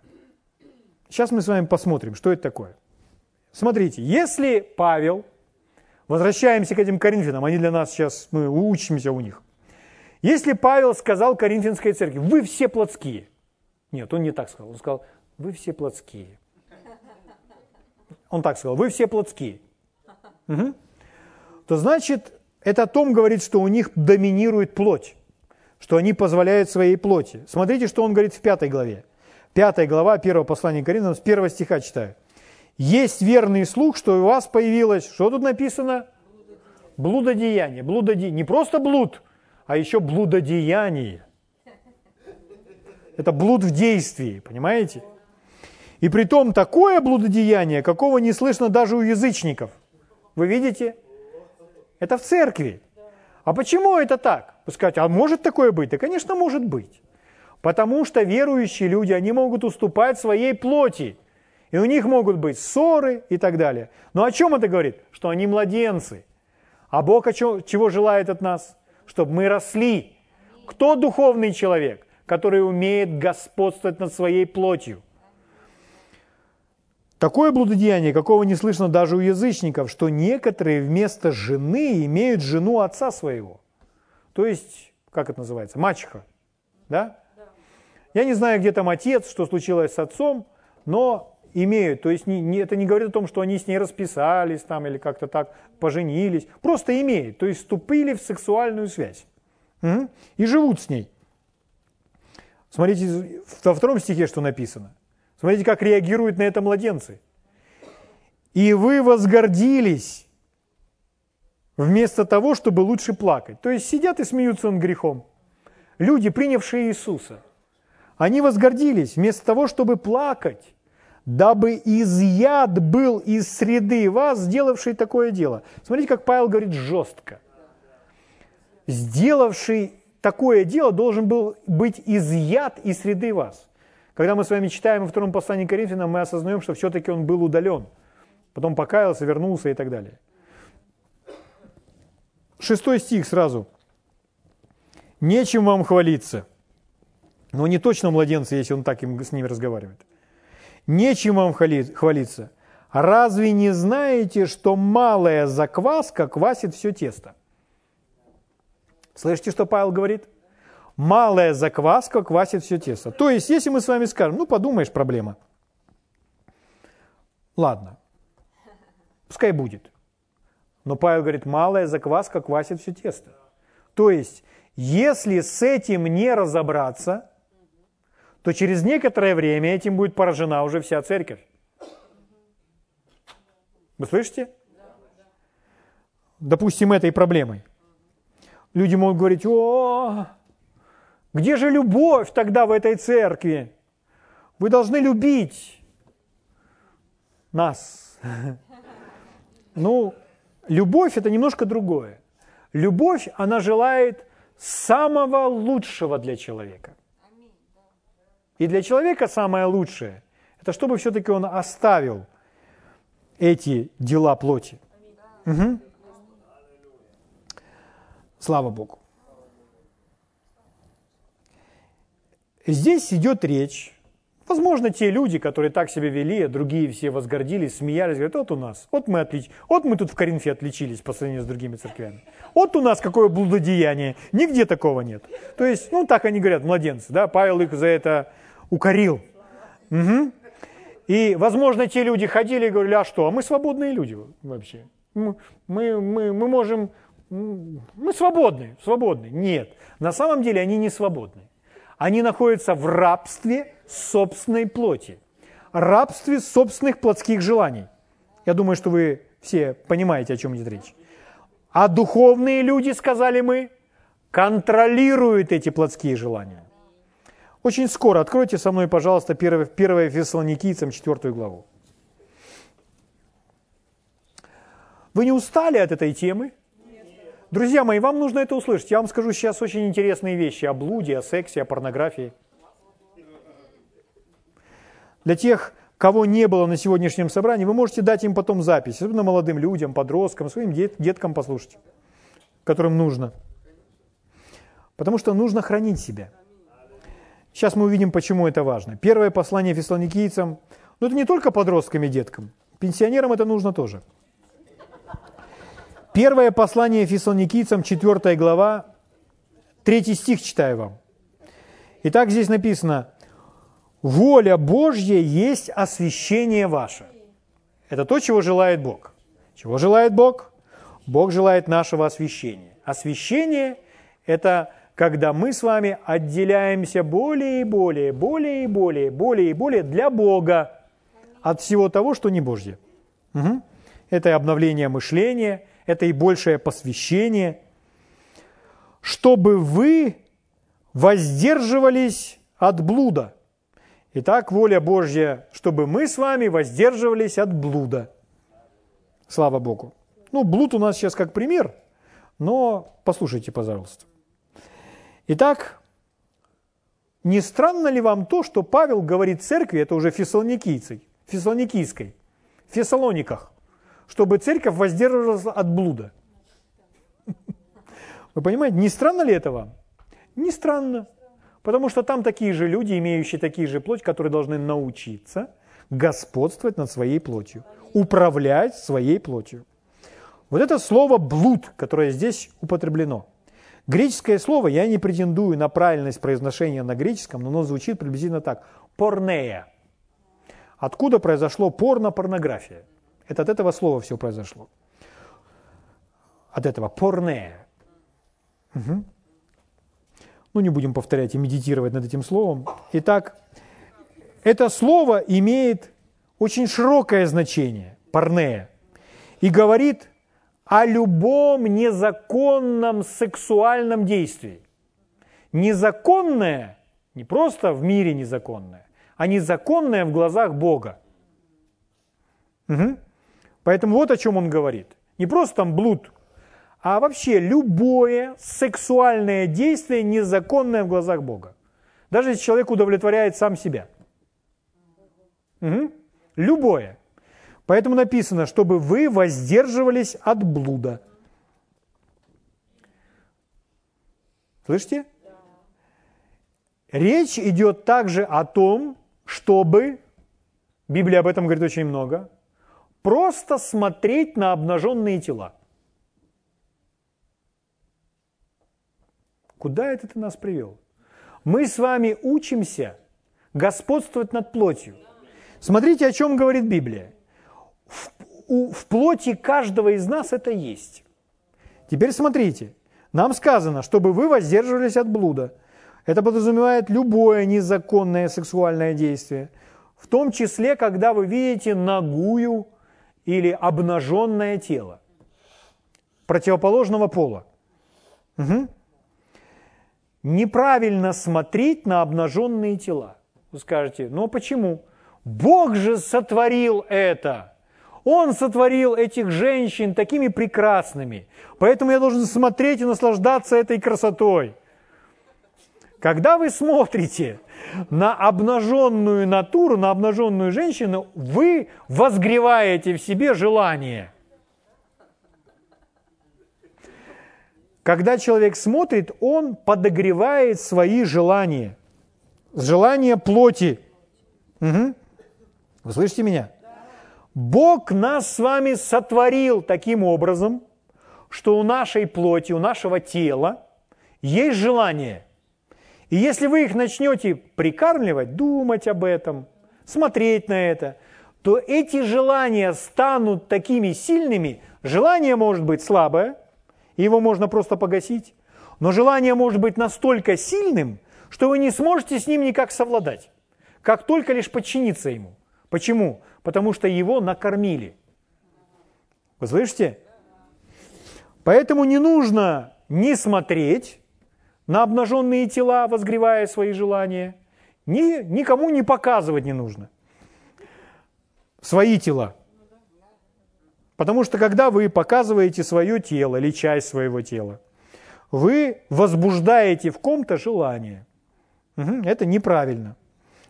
Сейчас мы с вами посмотрим, что это такое. Смотрите, если Павел, возвращаемся к этим коринфянам, они для нас сейчас, мы учимся у них. Если Павел сказал Коринфянской церкви, вы все плотские. Нет, он не так сказал, он сказал, вы все плотские. Он так сказал, вы все плотские угу. то значит, это о том говорит, что у них доминирует плоть, что они позволяют своей плоти. Смотрите, что он говорит в пятой главе. Пятая глава первого послания к Коринфянам, с первого стиха читаю. «Есть верный слух, что у вас появилось...» Что тут написано? Блудодеяние. Блудоде... Не просто блуд, а еще блудодеяние. Это блуд в действии, понимаете? И при том такое блудодеяние, какого не слышно даже у язычников – вы видите? Это в церкви. А почему это так? Скажете, а может такое быть? Да, конечно, может быть. Потому что верующие люди, они могут уступать своей плоти. И у них могут быть ссоры и так далее. Но о чем это говорит? Что они младенцы. А Бог о чем, чего желает от нас? Чтобы мы росли. Кто духовный человек, который умеет господствовать над своей плотью? Такое блудодеяние, какого не слышно даже у язычников, что некоторые вместо жены имеют жену отца своего. То есть, как это называется, мачеха. Да? да. Я не знаю, где там отец, что случилось с отцом, но имеют. То есть не, не, это не говорит о том, что они с ней расписались там или как-то так поженились. Просто имеют. То есть вступили в сексуальную связь. Угу. И живут с ней. Смотрите, во втором стихе что написано. Смотрите, как реагируют на это младенцы. И вы возгордились вместо того, чтобы лучше плакать. То есть сидят и смеются над грехом. Люди, принявшие Иисуса, они возгордились вместо того, чтобы плакать, дабы изъят был из среды вас, сделавший такое дело. Смотрите, как Павел говорит жестко. Сделавший такое дело должен был быть изъят из среды вас. Когда мы с вами читаем во втором послании Коринфянам, мы осознаем, что все-таки он был удален. Потом покаялся, вернулся и так далее. Шестой стих сразу. «Нечем вам хвалиться». Но не точно младенцы, если он так им, с ними разговаривает. «Нечем вам хвалиться. Разве не знаете, что малая закваска квасит все тесто?» Слышите, что Павел говорит? малая закваска квасит все тесто. То есть, если мы с вами скажем, ну подумаешь, проблема. Ладно, пускай будет. Но Павел говорит, малая закваска квасит все тесто. То есть, если с этим не разобраться, то через некоторое время этим будет поражена уже вся церковь. Вы слышите? Допустим, этой проблемой. Люди могут говорить, о, где же любовь тогда в этой церкви? Вы должны любить нас. Ну, любовь – это немножко другое. Любовь, она желает самого лучшего для человека. И для человека самое лучшее – это чтобы все-таки он оставил эти дела плоти. Угу. Слава Богу. Здесь идет речь. Возможно, те люди, которые так себя вели, а другие все возгордились, смеялись, говорят, вот у нас, вот мы, отлич... вот мы тут в Коринфе отличились по сравнению с другими церквями. Вот у нас какое блудодеяние, нигде такого нет. То есть, ну так они говорят, младенцы, да, Павел их за это укорил. Угу. И, возможно, те люди ходили и говорили, а что, а мы свободные люди вообще. Мы, мы, мы, можем, мы свободны, свободны. Нет, на самом деле они не свободны. Они находятся в рабстве собственной плоти, рабстве собственных плотских желаний. Я думаю, что вы все понимаете, о чем идет речь. А духовные люди, сказали мы, контролируют эти плотские желания. Очень скоро откройте со мной, пожалуйста, 1, 1 Фессалоникийцам 4 главу. Вы не устали от этой темы? Друзья мои, вам нужно это услышать. Я вам скажу сейчас очень интересные вещи о блуде, о сексе, о порнографии. Для тех, кого не было на сегодняшнем собрании, вы можете дать им потом запись, особенно молодым людям, подросткам, своим дет, деткам послушать, которым нужно. Потому что нужно хранить себя. Сейчас мы увидим, почему это важно. Первое послание фессалоникийцам, ну это не только подросткам и деткам, пенсионерам это нужно тоже – Первое послание фессалоникийцам, 4 глава, 3 стих читаю вам. Итак, здесь написано, «Воля Божья есть освящение ваше». Это то, чего желает Бог. Чего желает Бог? Бог желает нашего освящения. Освящение – это когда мы с вами отделяемся более и более, более и более, более и более для Бога от всего того, что не Божье. Угу. Это обновление мышления – это и большее посвящение, чтобы вы воздерживались от блуда. Итак, воля Божья, чтобы мы с вами воздерживались от блуда. Слава Богу. Ну, блуд у нас сейчас как пример, но послушайте, пожалуйста. Итак, не странно ли вам то, что Павел говорит церкви, это уже фессалоникийцей, фессалоникийской, в Фессалониках, чтобы церковь воздерживалась от блуда. Вы понимаете, не странно ли это вам? Не странно. Потому что там такие же люди, имеющие такие же плоть, которые должны научиться господствовать над своей плотью, управлять своей плотью. Вот это слово «блуд», которое здесь употреблено. Греческое слово, я не претендую на правильность произношения на греческом, но оно звучит приблизительно так. Порнея. Откуда произошло порно-порнография? Это от этого слова все произошло. От этого порне. Угу. Ну, не будем повторять и медитировать над этим словом. Итак, это слово имеет очень широкое значение, порне, и говорит о любом незаконном сексуальном действии. Незаконное, не просто в мире незаконное, а незаконное в глазах Бога. Угу. Поэтому вот о чем он говорит. Не просто там блуд, а вообще любое сексуальное действие незаконное в глазах Бога. Даже если человек удовлетворяет сам себя. Угу. Любое. Поэтому написано, чтобы вы воздерживались от блуда. Слышите? Речь идет также о том, чтобы, Библия об этом говорит очень много, просто смотреть на обнаженные тела. Куда это ты нас привел? Мы с вами учимся господствовать над плотью. Смотрите, о чем говорит Библия. В, у, в плоти каждого из нас это есть. Теперь смотрите. Нам сказано, чтобы вы воздерживались от блуда. Это подразумевает любое незаконное сексуальное действие, в том числе, когда вы видите ногую или обнаженное тело противоположного пола. Угу. Неправильно смотреть на обнаженные тела. Вы скажете, ну а почему? Бог же сотворил это. Он сотворил этих женщин такими прекрасными. Поэтому я должен смотреть и наслаждаться этой красотой. Когда вы смотрите на обнаженную натуру, на обнаженную женщину, вы возгреваете в себе желание. Когда человек смотрит, он подогревает свои желания. Желания плоти. Угу. Вы слышите меня? Бог нас с вами сотворил таким образом, что у нашей плоти, у нашего тела есть желание – и если вы их начнете прикармливать, думать об этом, смотреть на это, то эти желания станут такими сильными. Желание может быть слабое, его можно просто погасить, но желание может быть настолько сильным, что вы не сможете с ним никак совладать, как только лишь подчиниться ему. Почему? Потому что его накормили. Вы слышите? Поэтому не нужно не смотреть, на обнаженные тела, возгревая свои желания. Ни, никому не показывать не нужно. Свои тела. Потому что когда вы показываете свое тело или часть своего тела, вы возбуждаете в ком-то желание. Угу, это неправильно.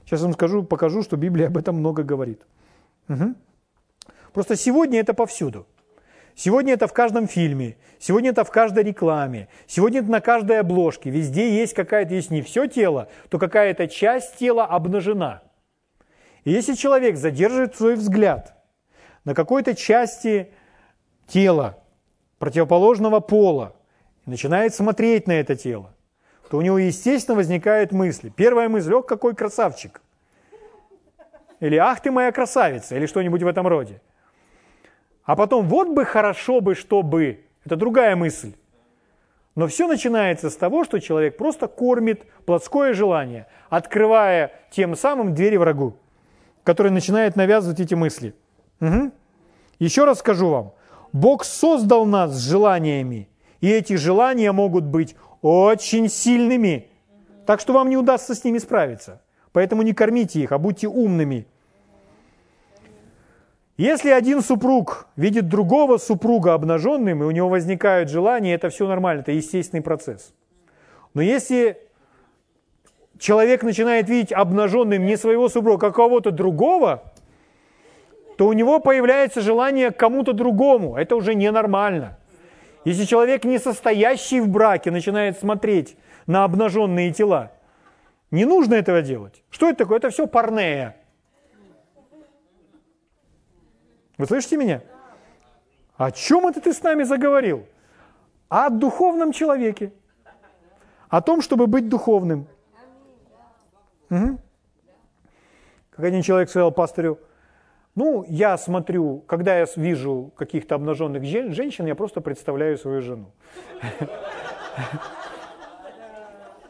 Сейчас вам скажу, покажу, что Библия об этом много говорит. Угу. Просто сегодня это повсюду. Сегодня это в каждом фильме, сегодня это в каждой рекламе, сегодня это на каждой обложке. Везде есть какая-то, есть не все тело, то какая-то часть тела обнажена. И если человек задерживает свой взгляд на какой-то части тела противоположного пола и начинает смотреть на это тело, то у него, естественно, возникают мысли. Первая мысль, ох, какой красавчик. Или ах ты моя красавица, или что-нибудь в этом роде. А потом, вот бы хорошо бы, чтобы. Это другая мысль. Но все начинается с того, что человек просто кормит плотское желание, открывая тем самым двери врагу, который начинает навязывать эти мысли. Угу. Еще раз скажу вам, Бог создал нас с желаниями, и эти желания могут быть очень сильными, так что вам не удастся с ними справиться. Поэтому не кормите их, а будьте умными если один супруг видит другого супруга обнаженным, и у него возникают желания, это все нормально, это естественный процесс. Но если человек начинает видеть обнаженным не своего супруга, а кого-то другого, то у него появляется желание к кому-то другому. Это уже ненормально. Если человек, не состоящий в браке, начинает смотреть на обнаженные тела, не нужно этого делать. Что это такое? Это все парнея. Вы слышите меня? О чем это ты с нами заговорил? О духовном человеке. О том, чтобы быть духовным. Угу. Как один человек сказал пастырю, ну, я смотрю, когда я вижу каких-то обнаженных женщин, я просто представляю свою жену.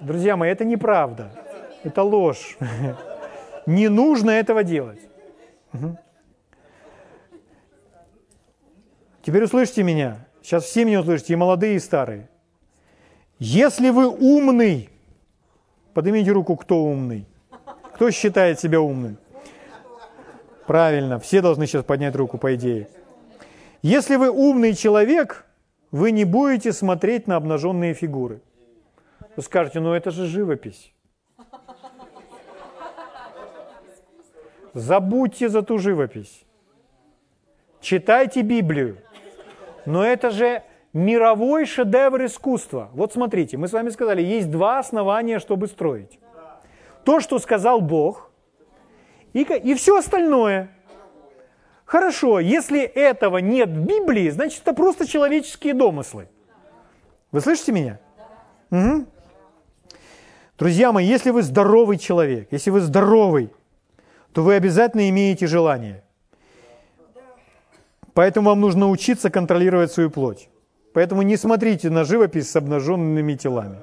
Друзья мои, это неправда. Это ложь. Не нужно этого делать. Теперь услышьте меня. Сейчас все меня услышите, и молодые, и старые. Если вы умный, поднимите руку, кто умный. Кто считает себя умным? Правильно, все должны сейчас поднять руку, по идее. Если вы умный человек, вы не будете смотреть на обнаженные фигуры. Вы скажете, ну это же живопись. Забудьте за ту живопись. Читайте Библию. Но это же мировой шедевр искусства. Вот смотрите, мы с вами сказали, есть два основания, чтобы строить. То, что сказал Бог, и, и все остальное. Хорошо, если этого нет в Библии, значит, это просто человеческие домыслы. Вы слышите меня? Угу. Друзья мои, если вы здоровый человек, если вы здоровый, то вы обязательно имеете желание – Поэтому вам нужно учиться контролировать свою плоть. Поэтому не смотрите на живопись с обнаженными телами.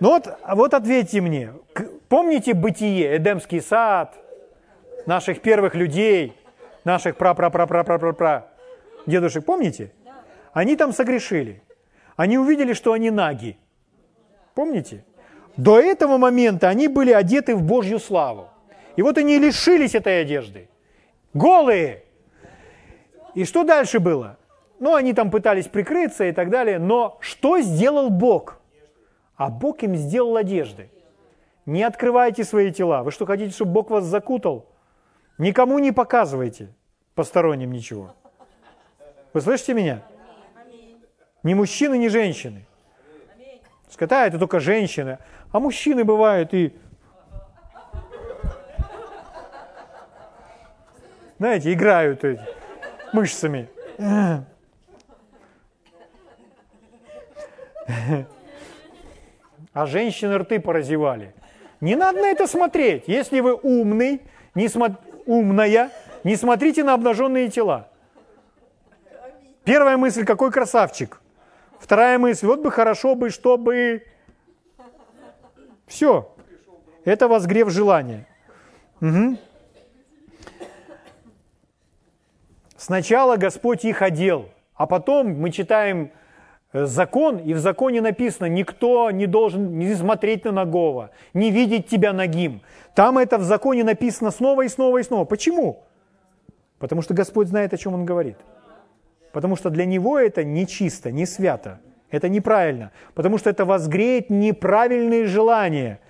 Ну вот, вот ответьте мне, помните бытие, Эдемский сад, наших первых людей, наших пра-пра-пра-пра-пра-пра, дедушек, помните? Они там согрешили. Они увидели, что они наги. Помните? До этого момента они были одеты в Божью славу. И вот они лишились этой одежды. Голые. И что дальше было? Ну, они там пытались прикрыться и так далее. Но что сделал Бог? А Бог им сделал одежды. Не открывайте свои тела. Вы что, хотите, чтобы Бог вас закутал? Никому не показывайте посторонним ничего. Вы слышите меня? Ни мужчины, ни женщины. Скота это только женщины. А мужчины бывают и... Знаете, играют мышцами. А женщины рты поразевали. Не надо на это смотреть. Если вы умный, не смо... умная, не смотрите на обнаженные тела. Первая мысль, какой красавчик. Вторая мысль, вот бы хорошо бы, чтобы... Все. Это возгрев желания. Угу. Сначала Господь их одел, а потом мы читаем Э, закон, и в законе написано, никто не должен не смотреть на ногого, не видеть тебя ногим. Там это в законе написано снова и снова и снова. Почему? Потому что Господь знает, о чем Он говорит. Потому что для Него это не чисто, не свято. Это неправильно. Потому что это возгреет неправильные желания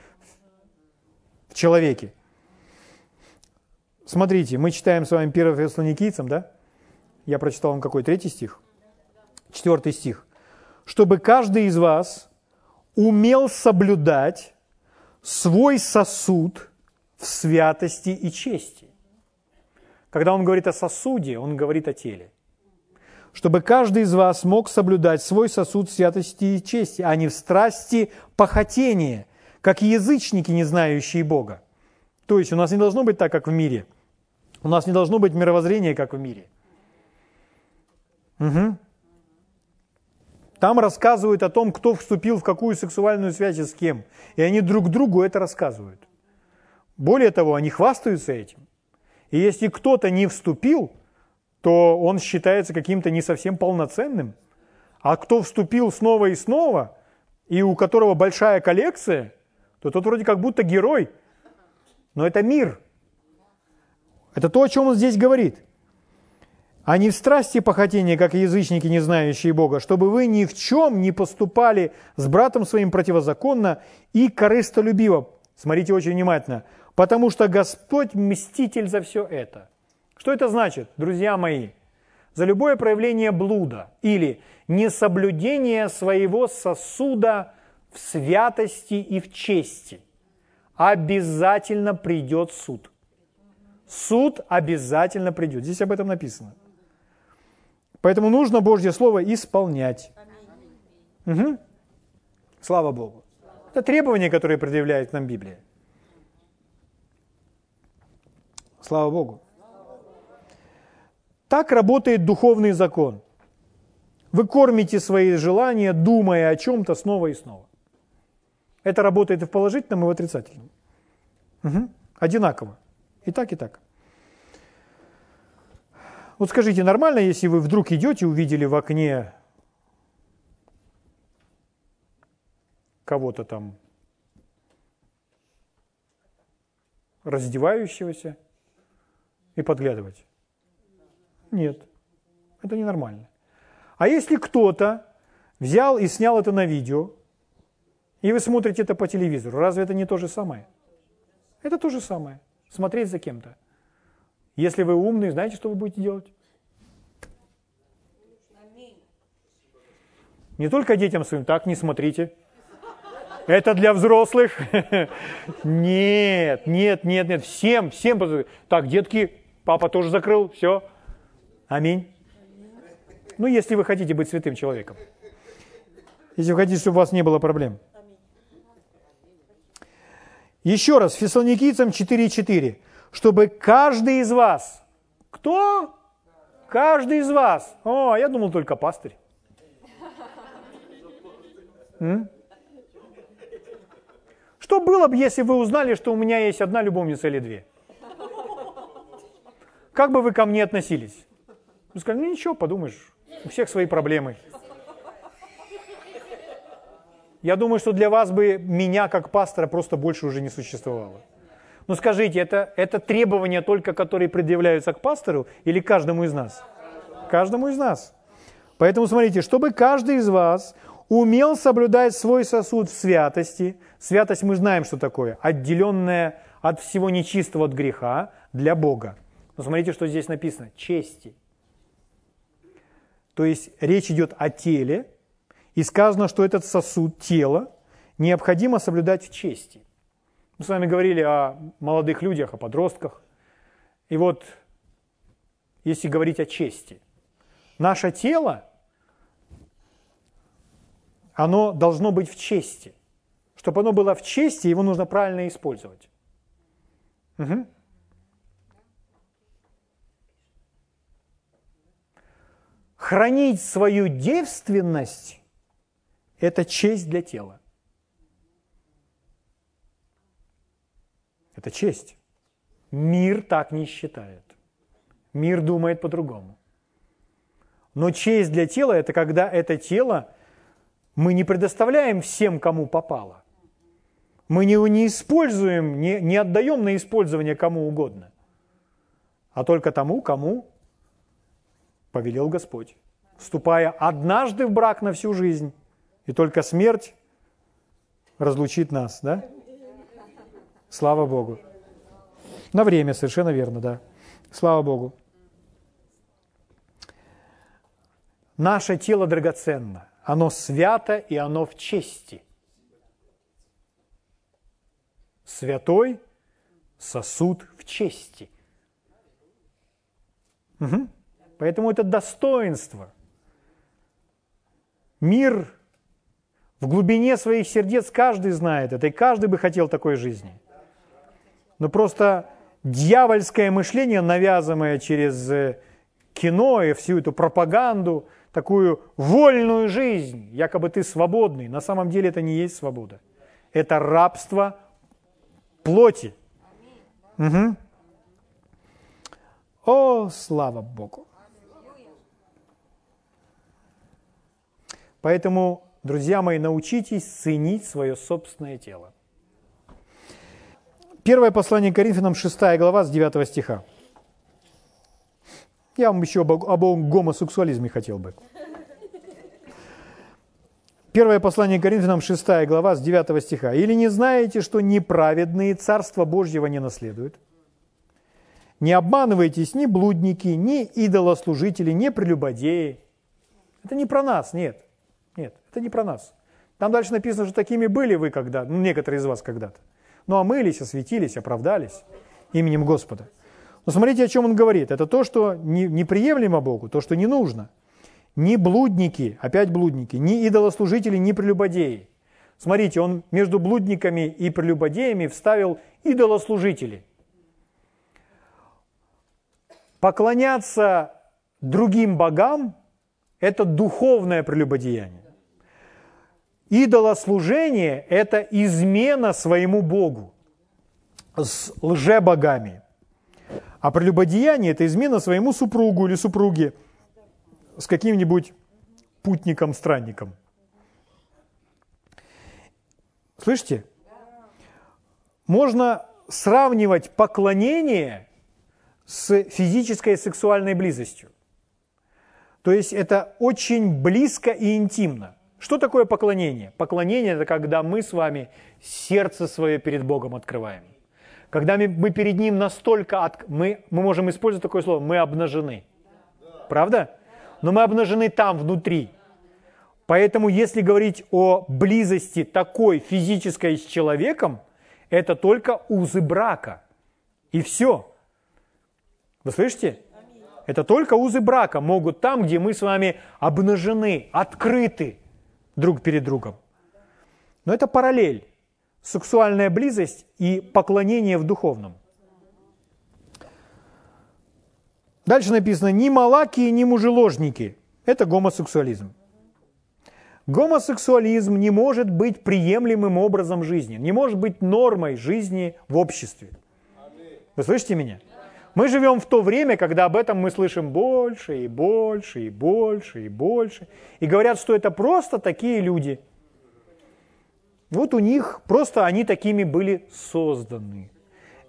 в человеке. Смотрите, мы читаем с вами 1 Фессалоникийцам, да? Я прочитал вам какой? Третий стих? Четвертый стих чтобы каждый из вас умел соблюдать свой сосуд в святости и чести. Когда он говорит о сосуде, он говорит о теле. Чтобы каждый из вас мог соблюдать свой сосуд святости и чести, а не в страсти похотения, как язычники, не знающие Бога. То есть у нас не должно быть так, как в мире. У нас не должно быть мировоззрения, как в мире. Угу. Там рассказывают о том, кто вступил в какую сексуальную связь и с кем. И они друг другу это рассказывают. Более того, они хвастаются этим. И если кто-то не вступил, то он считается каким-то не совсем полноценным. А кто вступил снова и снова, и у которого большая коллекция, то тот вроде как будто герой. Но это мир. Это то, о чем он здесь говорит а не в страсти похотения, как язычники, не знающие Бога, чтобы вы ни в чем не поступали с братом своим противозаконно и корыстолюбиво. Смотрите очень внимательно. Потому что Господь мститель за все это. Что это значит, друзья мои? За любое проявление блуда или несоблюдение своего сосуда в святости и в чести обязательно придет суд. Суд обязательно придет. Здесь об этом написано. Поэтому нужно Божье Слово исполнять. Угу. Слава Богу. Это требования, которые предъявляет нам Библия. Слава Богу. Так работает духовный закон. Вы кормите свои желания, думая о чем-то снова и снова. Это работает и в положительном, и в отрицательном. Угу. Одинаково. И так, и так. Вот скажите, нормально, если вы вдруг идете, увидели в окне кого-то там раздевающегося и подглядывать? Нет, это ненормально. А если кто-то взял и снял это на видео, и вы смотрите это по телевизору, разве это не то же самое? Это то же самое. Смотреть за кем-то. Если вы умный, знаете, что вы будете делать? Не только детям своим, так не смотрите. Это для взрослых. Нет, нет, нет, нет. Всем, всем. Так, детки, папа тоже закрыл, все. Аминь. Ну, если вы хотите быть святым человеком. Если вы хотите, чтобы у вас не было проблем. Еще раз, Фессалоникийцам 4.4 чтобы каждый из вас, кто? Каждый из вас. О, я думал только пастырь. М? Что было бы, если вы узнали, что у меня есть одна любовница или две? Как бы вы ко мне относились? Вы сказали, ну ничего, подумаешь, у всех свои проблемы. Я думаю, что для вас бы меня как пастора просто больше уже не существовало. Но скажите, это, это требования только, которые предъявляются к пастору или каждому из нас? Каждому из нас. Поэтому смотрите, чтобы каждый из вас умел соблюдать свой сосуд в святости. Святость мы знаем, что такое. Отделенная от всего нечистого от греха для Бога. Но смотрите, что здесь написано. Чести. То есть речь идет о теле, и сказано, что этот сосуд, тело, необходимо соблюдать в чести. Мы с вами говорили о молодых людях, о подростках. И вот, если говорить о чести, наше тело, оно должно быть в чести. Чтобы оно было в чести, его нужно правильно использовать. Угу. Хранить свою девственность – это честь для тела. Это честь. Мир так не считает. Мир думает по-другому. Но честь для тела – это когда это тело мы не предоставляем всем, кому попало. Мы не, не используем, не, не отдаем на использование кому угодно, а только тому, кому повелел Господь, вступая однажды в брак на всю жизнь, и только смерть разлучит нас, да? Слава Богу. На время, совершенно верно, да. Слава Богу. Наше тело драгоценно, оно свято и оно в чести. Святой сосуд в чести. Угу. Поэтому это достоинство. Мир в глубине своих сердец каждый знает это, и каждый бы хотел такой жизни. Но просто дьявольское мышление, навязанное через э, кино и всю эту пропаганду, такую вольную жизнь, якобы ты свободный, на самом деле это не есть свобода. Это рабство плоти. Угу. О, слава Богу! Поэтому, друзья мои, научитесь ценить свое собственное тело. Первое послание Коринфянам, 6 глава, с 9 стиха. Я вам еще об, гомосексуализме хотел бы. Первое послание Коринфянам, 6 глава, с 9 стиха. «Или не знаете, что неправедные Царство Божьего не наследуют? Не обманывайтесь ни блудники, ни идолослужители, ни прелюбодеи». Это не про нас, нет. Нет, это не про нас. Там дальше написано, что такими были вы когда, ну, некоторые из вас когда-то. Ну, омылись, осветились, оправдались именем Господа. Но смотрите, о чем он говорит. Это то, что не, неприемлемо Богу, то, что не нужно. Ни блудники, опять блудники, ни идолослужители, ни прелюбодеи. Смотрите, он между блудниками и прелюбодеями вставил идолослужители. Поклоняться другим богам – это духовное прелюбодеяние. Идолослужение – это измена своему Богу с лжебогами. А прелюбодеяние – это измена своему супругу или супруге с каким-нибудь путником-странником. Слышите? Можно сравнивать поклонение с физической и сексуальной близостью. То есть это очень близко и интимно. Что такое поклонение? Поклонение – это когда мы с вами сердце свое перед Богом открываем. Когда мы, перед Ним настолько, от, мы, мы можем использовать такое слово, мы обнажены. Правда? Но мы обнажены там, внутри. Поэтому, если говорить о близости такой физической с человеком, это только узы брака. И все. Вы слышите? Это только узы брака могут там, где мы с вами обнажены, открыты друг перед другом. Но это параллель. Сексуальная близость и поклонение в духовном. Дальше написано, ни малаки, ни мужеложники. Это гомосексуализм. Гомосексуализм не может быть приемлемым образом жизни, не может быть нормой жизни в обществе. Вы слышите меня? Мы живем в то время, когда об этом мы слышим больше и больше и больше и больше. И говорят, что это просто такие люди. Вот у них просто они такими были созданы.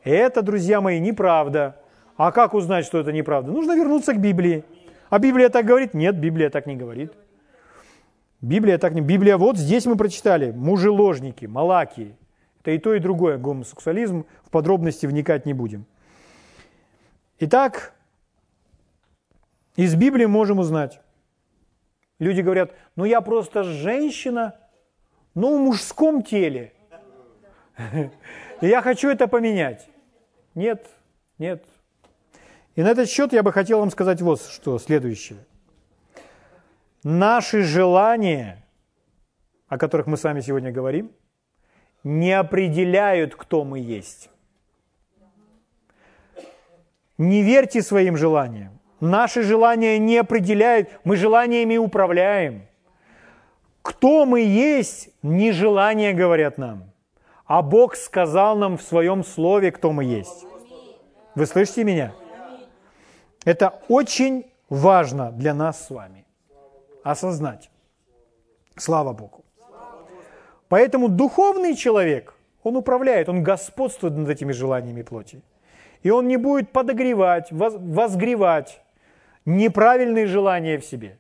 Это, друзья мои, неправда. А как узнать, что это неправда? Нужно вернуться к Библии. А Библия так говорит? Нет, Библия так не говорит. Библия так не... Библия, вот здесь мы прочитали, мужеложники, малаки. Это и то, и другое, гомосексуализм. В подробности вникать не будем. Итак, из Библии можем узнать. Люди говорят, ну я просто женщина, но в мужском теле. И я хочу это поменять. Нет, нет. И на этот счет я бы хотел вам сказать вот что, следующее. Наши желания, о которых мы с вами сегодня говорим, не определяют, кто мы есть. Не верьте своим желаниям. Наши желания не определяют, мы желаниями управляем. Кто мы есть, не желания говорят нам, а Бог сказал нам в своем слове, кто мы есть. Вы слышите меня? Это очень важно для нас с вами осознать. Слава Богу. Поэтому духовный человек, он управляет, он господствует над этими желаниями плоти. И он не будет подогревать, возгревать неправильные желания в себе.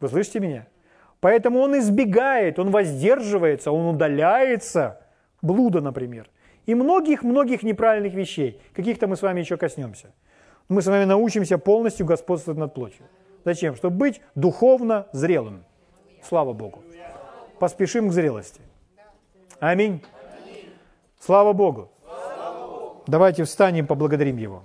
Вы слышите меня? Поэтому он избегает, он воздерживается, он удаляется, блуда, например, и многих-многих неправильных вещей. Каких-то мы с вами еще коснемся. Мы с вами научимся полностью господствовать над плотью. Зачем? Чтобы быть духовно зрелым. Слава Богу. Поспешим к зрелости. Аминь. Слава Богу. Давайте встанем, поблагодарим Его.